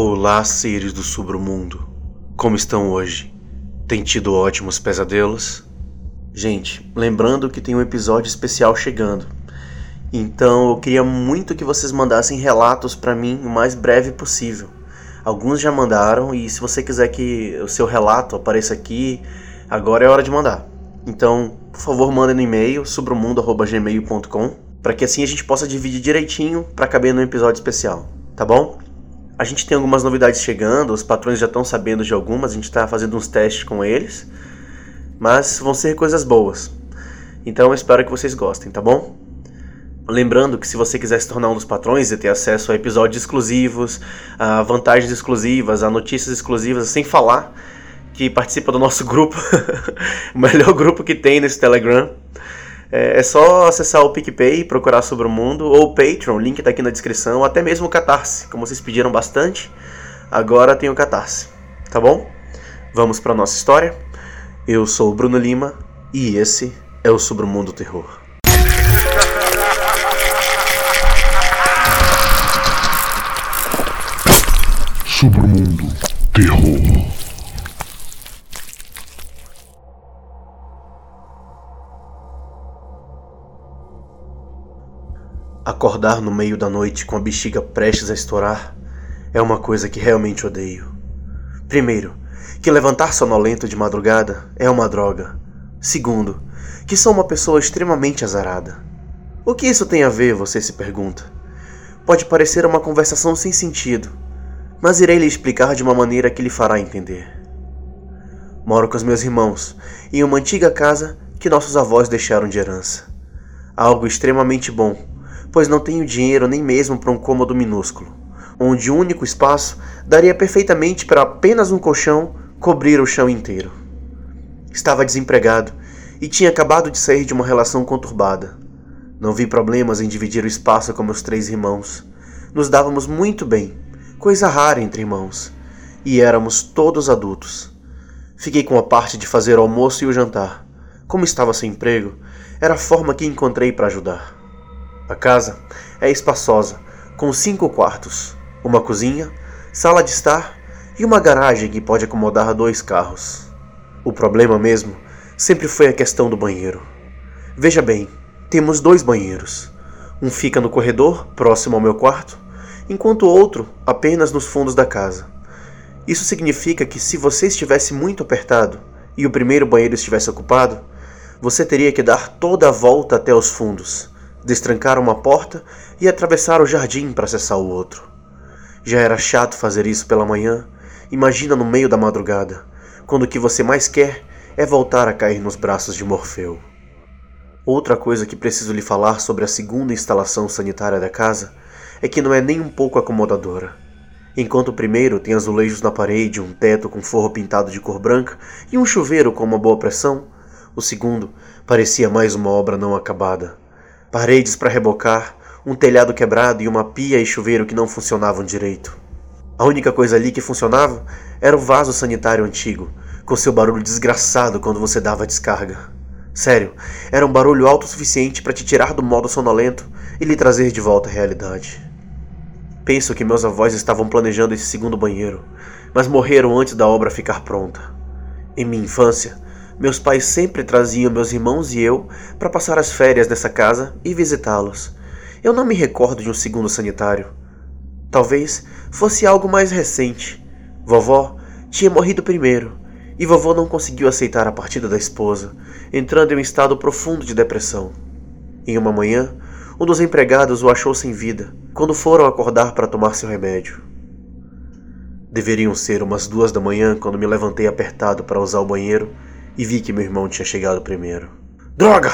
Olá, seres do submundo. Como estão hoje? Tem tido ótimos pesadelos? Gente, lembrando que tem um episódio especial chegando. Então eu queria muito que vocês mandassem relatos para mim o mais breve possível. Alguns já mandaram e se você quiser que o seu relato apareça aqui, agora é hora de mandar. Então, por favor, mandem no e-mail sobremundo@gmail.com para que assim a gente possa dividir direitinho para caber no episódio especial, tá bom? A gente tem algumas novidades chegando, os patrões já estão sabendo de algumas, a gente está fazendo uns testes com eles, mas vão ser coisas boas. Então eu espero que vocês gostem, tá bom? Lembrando que se você quiser se tornar um dos patrões e ter acesso a episódios exclusivos, a vantagens exclusivas, a notícias exclusivas, sem falar que participa do nosso grupo, o melhor grupo que tem nesse Telegram, é, é, só acessar o PicPay, procurar sobre o mundo, ou o Patreon, link tá aqui na descrição, até mesmo o Catarse, como vocês pediram bastante, agora tem o Catarse, tá bom? Vamos para nossa história. Eu sou o Bruno Lima e esse é o Sobre o Mundo Terror. Sobre o Mundo Terror. Acordar no meio da noite com a bexiga prestes a estourar é uma coisa que realmente odeio. Primeiro, que levantar sonolento de madrugada é uma droga. Segundo, que sou uma pessoa extremamente azarada. O que isso tem a ver, você se pergunta? Pode parecer uma conversação sem sentido, mas irei lhe explicar de uma maneira que lhe fará entender. Moro com os meus irmãos em uma antiga casa que nossos avós deixaram de herança. Algo extremamente bom pois não tenho dinheiro nem mesmo para um cômodo minúsculo, onde o um único espaço daria perfeitamente para apenas um colchão cobrir o chão inteiro. Estava desempregado e tinha acabado de sair de uma relação conturbada. Não vi problemas em dividir o espaço com meus três irmãos. Nos dávamos muito bem, coisa rara entre irmãos, e éramos todos adultos. Fiquei com a parte de fazer o almoço e o jantar. Como estava sem emprego, era a forma que encontrei para ajudar. A casa é espaçosa, com cinco quartos, uma cozinha, sala de estar e uma garagem que pode acomodar dois carros. O problema mesmo sempre foi a questão do banheiro. Veja bem, temos dois banheiros. Um fica no corredor, próximo ao meu quarto, enquanto o outro apenas nos fundos da casa. Isso significa que se você estivesse muito apertado e o primeiro banheiro estivesse ocupado, você teria que dar toda a volta até os fundos destrancar uma porta e atravessar o jardim para acessar o outro. Já era chato fazer isso pela manhã, imagina no meio da madrugada, quando o que você mais quer é voltar a cair nos braços de Morfeu. Outra coisa que preciso lhe falar sobre a segunda instalação sanitária da casa é que não é nem um pouco acomodadora. Enquanto o primeiro tem azulejos na parede, um teto com forro pintado de cor branca e um chuveiro com uma boa pressão, o segundo parecia mais uma obra não acabada paredes para rebocar, um telhado quebrado e uma pia e chuveiro que não funcionavam direito. A única coisa ali que funcionava era o vaso sanitário antigo, com seu barulho desgraçado quando você dava a descarga. Sério, era um barulho alto o suficiente para te tirar do modo sonolento e lhe trazer de volta à realidade. Penso que meus avós estavam planejando esse segundo banheiro, mas morreram antes da obra ficar pronta. Em minha infância, meus pais sempre traziam meus irmãos e eu para passar as férias nessa casa e visitá-los. Eu não me recordo de um segundo sanitário. Talvez fosse algo mais recente. Vovó tinha morrido primeiro e vovô não conseguiu aceitar a partida da esposa, entrando em um estado profundo de depressão. Em uma manhã, um dos empregados o achou sem vida quando foram acordar para tomar seu remédio. Deveriam ser umas duas da manhã quando me levantei apertado para usar o banheiro e vi que meu irmão tinha chegado primeiro. Droga!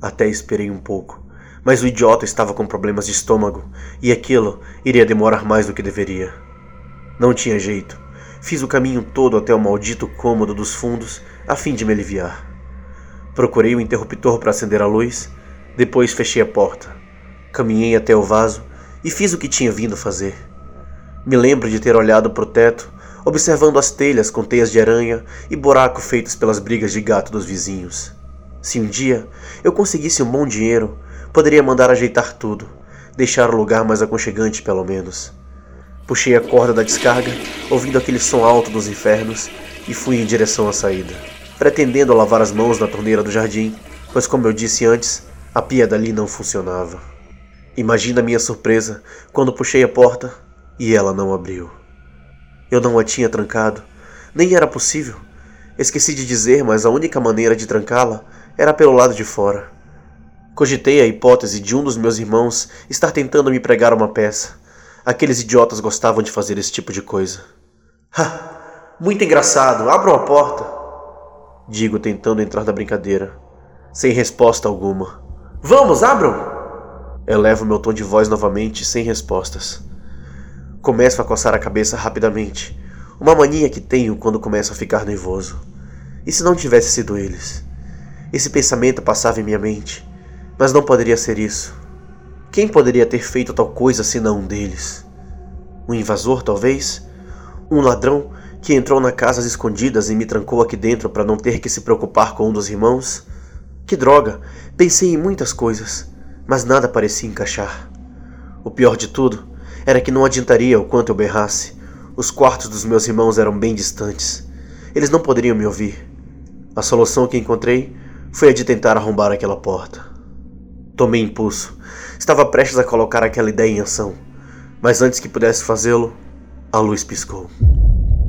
Até esperei um pouco, mas o idiota estava com problemas de estômago e aquilo iria demorar mais do que deveria. Não tinha jeito. Fiz o caminho todo até o maldito cômodo dos fundos a fim de me aliviar. Procurei o interruptor para acender a luz, depois fechei a porta. Caminhei até o vaso e fiz o que tinha vindo fazer. Me lembro de ter olhado para o teto observando as telhas com teias de aranha e buraco feitos pelas brigas de gato dos vizinhos. Se um dia eu conseguisse um bom dinheiro, poderia mandar ajeitar tudo, deixar o lugar mais aconchegante pelo menos. Puxei a corda da descarga, ouvindo aquele som alto dos infernos, e fui em direção à saída, pretendendo lavar as mãos na torneira do jardim, pois, como eu disse antes, a pia dali não funcionava. Imagina minha surpresa quando puxei a porta e ela não abriu. Eu não a tinha trancado, nem era possível. Esqueci de dizer, mas a única maneira de trancá-la era pelo lado de fora. Cogitei a hipótese de um dos meus irmãos estar tentando me pregar uma peça. Aqueles idiotas gostavam de fazer esse tipo de coisa. Ha! Muito engraçado, abram a porta! Digo tentando entrar na brincadeira, sem resposta alguma. Vamos, abram! Elevo meu tom de voz novamente, sem respostas. Começo a coçar a cabeça rapidamente, uma mania que tenho quando começo a ficar nervoso. E se não tivesse sido eles? Esse pensamento passava em minha mente mas não poderia ser isso. Quem poderia ter feito tal coisa senão um deles? Um invasor, talvez? Um ladrão que entrou na casa às escondidas e me trancou aqui dentro para não ter que se preocupar com um dos irmãos? Que droga! Pensei em muitas coisas, mas nada parecia encaixar. O pior de tudo era que não adiantaria o quanto eu berrasse. Os quartos dos meus irmãos eram bem distantes. Eles não poderiam me ouvir. A solução que encontrei foi a de tentar arrombar aquela porta. Tomei impulso. Estava prestes a colocar aquela ideia em ação, mas antes que pudesse fazê-lo, a luz piscou,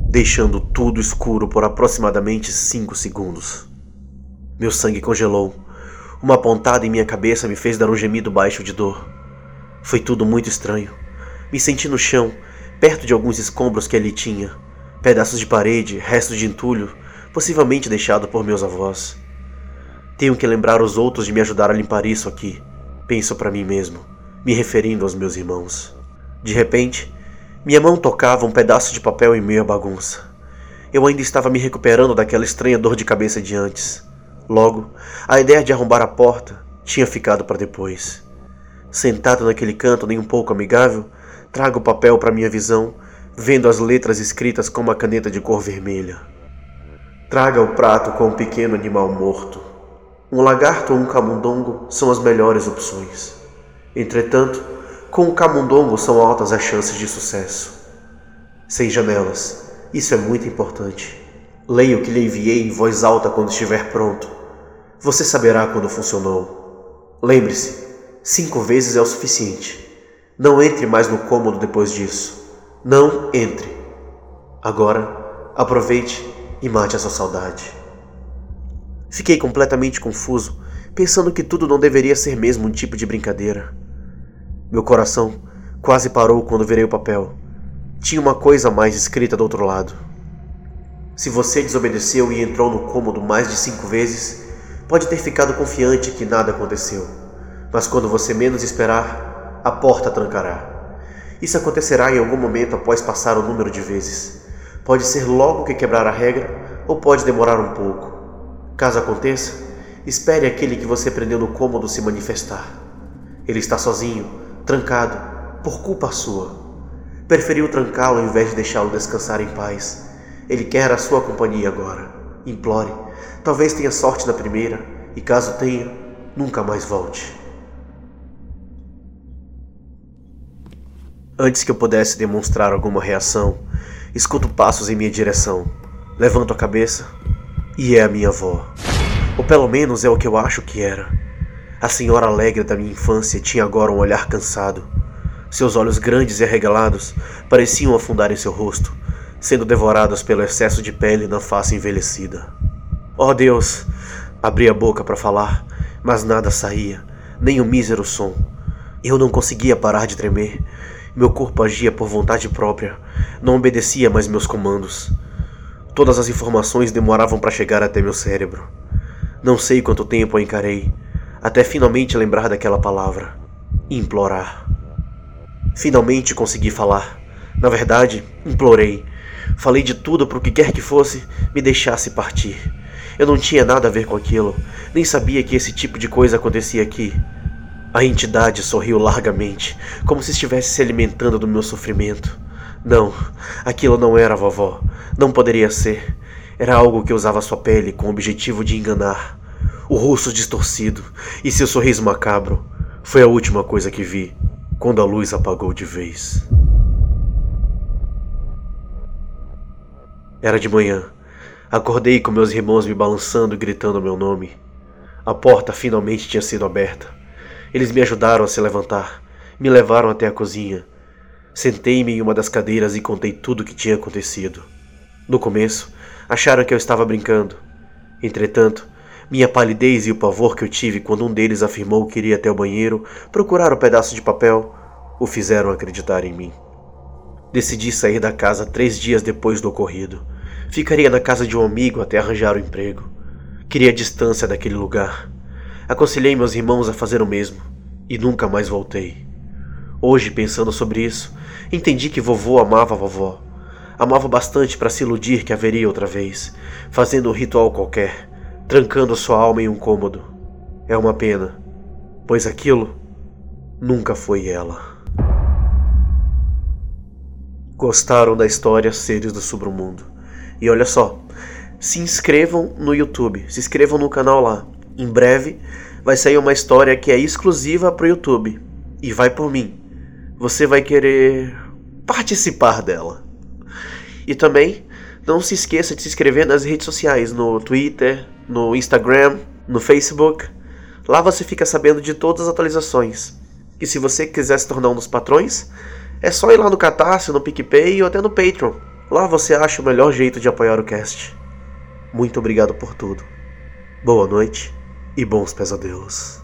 deixando tudo escuro por aproximadamente cinco segundos. Meu sangue congelou. Uma pontada em minha cabeça me fez dar um gemido baixo de dor. Foi tudo muito estranho. Me senti no chão, perto de alguns escombros que ali tinha, pedaços de parede, restos de entulho, possivelmente deixado por meus avós. Tenho que lembrar os outros de me ajudar a limpar isso aqui. Penso para mim mesmo, me referindo aos meus irmãos. De repente, minha mão tocava um pedaço de papel em meio à bagunça. Eu ainda estava me recuperando daquela estranha dor de cabeça de antes. Logo, a ideia de arrombar a porta tinha ficado para depois. Sentado naquele canto nem um pouco amigável, trago o papel para minha visão, vendo as letras escritas com uma caneta de cor vermelha. Traga o prato com um pequeno animal morto. Um lagarto ou um camundongo são as melhores opções. Entretanto, com o camundongo são altas as chances de sucesso. Sem janelas, isso é muito importante. Leia o que lhe enviei em voz alta quando estiver pronto. Você saberá quando funcionou. Lembre-se, cinco vezes é o suficiente. Não entre mais no cômodo depois disso. Não entre. Agora, aproveite e mate a sua saudade. Fiquei completamente confuso, pensando que tudo não deveria ser mesmo um tipo de brincadeira. Meu coração quase parou quando virei o papel. Tinha uma coisa a mais escrita do outro lado. Se você desobedeceu e entrou no cômodo mais de cinco vezes, pode ter ficado confiante que nada aconteceu. Mas quando você menos esperar, a porta trancará. Isso acontecerá em algum momento após passar o número de vezes. Pode ser logo que quebrar a regra, ou pode demorar um pouco. Caso aconteça, espere aquele que você prendeu no cômodo se manifestar. Ele está sozinho, trancado, por culpa sua. Preferiu trancá-lo ao invés de deixá-lo descansar em paz. Ele quer a sua companhia agora. Implore. Talvez tenha sorte na primeira, e caso tenha, nunca mais volte. Antes que eu pudesse demonstrar alguma reação, escuto passos em minha direção. Levanto a cabeça e é a minha avó. Ou pelo menos é o que eu acho que era. A senhora alegre da minha infância tinha agora um olhar cansado. Seus olhos grandes e arregalados pareciam afundar em seu rosto, sendo devorados pelo excesso de pele na face envelhecida. Oh Deus! Abri a boca para falar, mas nada saía, nem um mísero som. Eu não conseguia parar de tremer. Meu corpo agia por vontade própria, não obedecia mais meus comandos. Todas as informações demoravam para chegar até meu cérebro. Não sei quanto tempo a encarei, até finalmente lembrar daquela palavra: implorar. Finalmente consegui falar. Na verdade, implorei. Falei de tudo para o que quer que fosse me deixasse partir. Eu não tinha nada a ver com aquilo, nem sabia que esse tipo de coisa acontecia aqui. A entidade sorriu largamente, como se estivesse se alimentando do meu sofrimento. Não, aquilo não era vovó. Não poderia ser. Era algo que usava sua pele com o objetivo de enganar. O rosto distorcido e seu sorriso macabro foi a última coisa que vi quando a luz apagou de vez. Era de manhã. Acordei com meus irmãos me balançando e gritando meu nome. A porta finalmente tinha sido aberta. Eles me ajudaram a se levantar, me levaram até a cozinha. Sentei-me em uma das cadeiras e contei tudo o que tinha acontecido. No começo, acharam que eu estava brincando. Entretanto, minha palidez e o pavor que eu tive quando um deles afirmou que iria até o banheiro procurar um pedaço de papel o fizeram acreditar em mim. Decidi sair da casa três dias depois do ocorrido. Ficaria na casa de um amigo até arranjar o um emprego. Queria a distância daquele lugar. Aconselhei meus irmãos a fazer o mesmo e nunca mais voltei. Hoje, pensando sobre isso, entendi que vovô amava a vovó. Amava bastante para se iludir que haveria outra vez, fazendo um ritual qualquer, trancando sua alma em um cômodo. É uma pena, pois aquilo nunca foi ela. Gostaram da história Seres do Submundo? E olha só, se inscrevam no YouTube, se inscrevam no canal lá. Em breve vai sair uma história que é exclusiva para o YouTube e vai por mim. Você vai querer participar dela. E também não se esqueça de se inscrever nas redes sociais, no Twitter, no Instagram, no Facebook. Lá você fica sabendo de todas as atualizações. E se você quiser se tornar um dos patrões, é só ir lá no Catarse, no PicPay ou até no Patreon. Lá você acha o melhor jeito de apoiar o cast. Muito obrigado por tudo. Boa noite e bons pesadelos.